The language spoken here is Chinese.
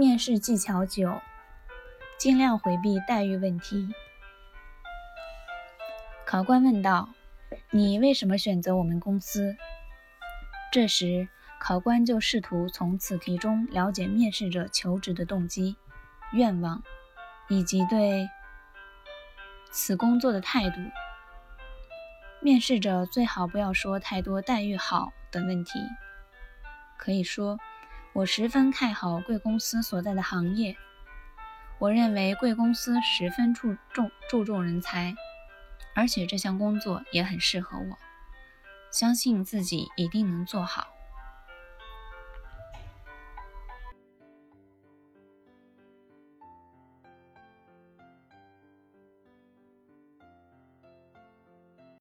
面试技巧九：尽量回避待遇问题。考官问道：“你为什么选择我们公司？”这时，考官就试图从此题中了解面试者求职的动机、愿望，以及对此工作的态度。面试者最好不要说太多待遇好的问题，可以说。我十分看好贵公司所在的行业。我认为贵公司十分注重注重人才，而且这项工作也很适合我，相信自己一定能做好。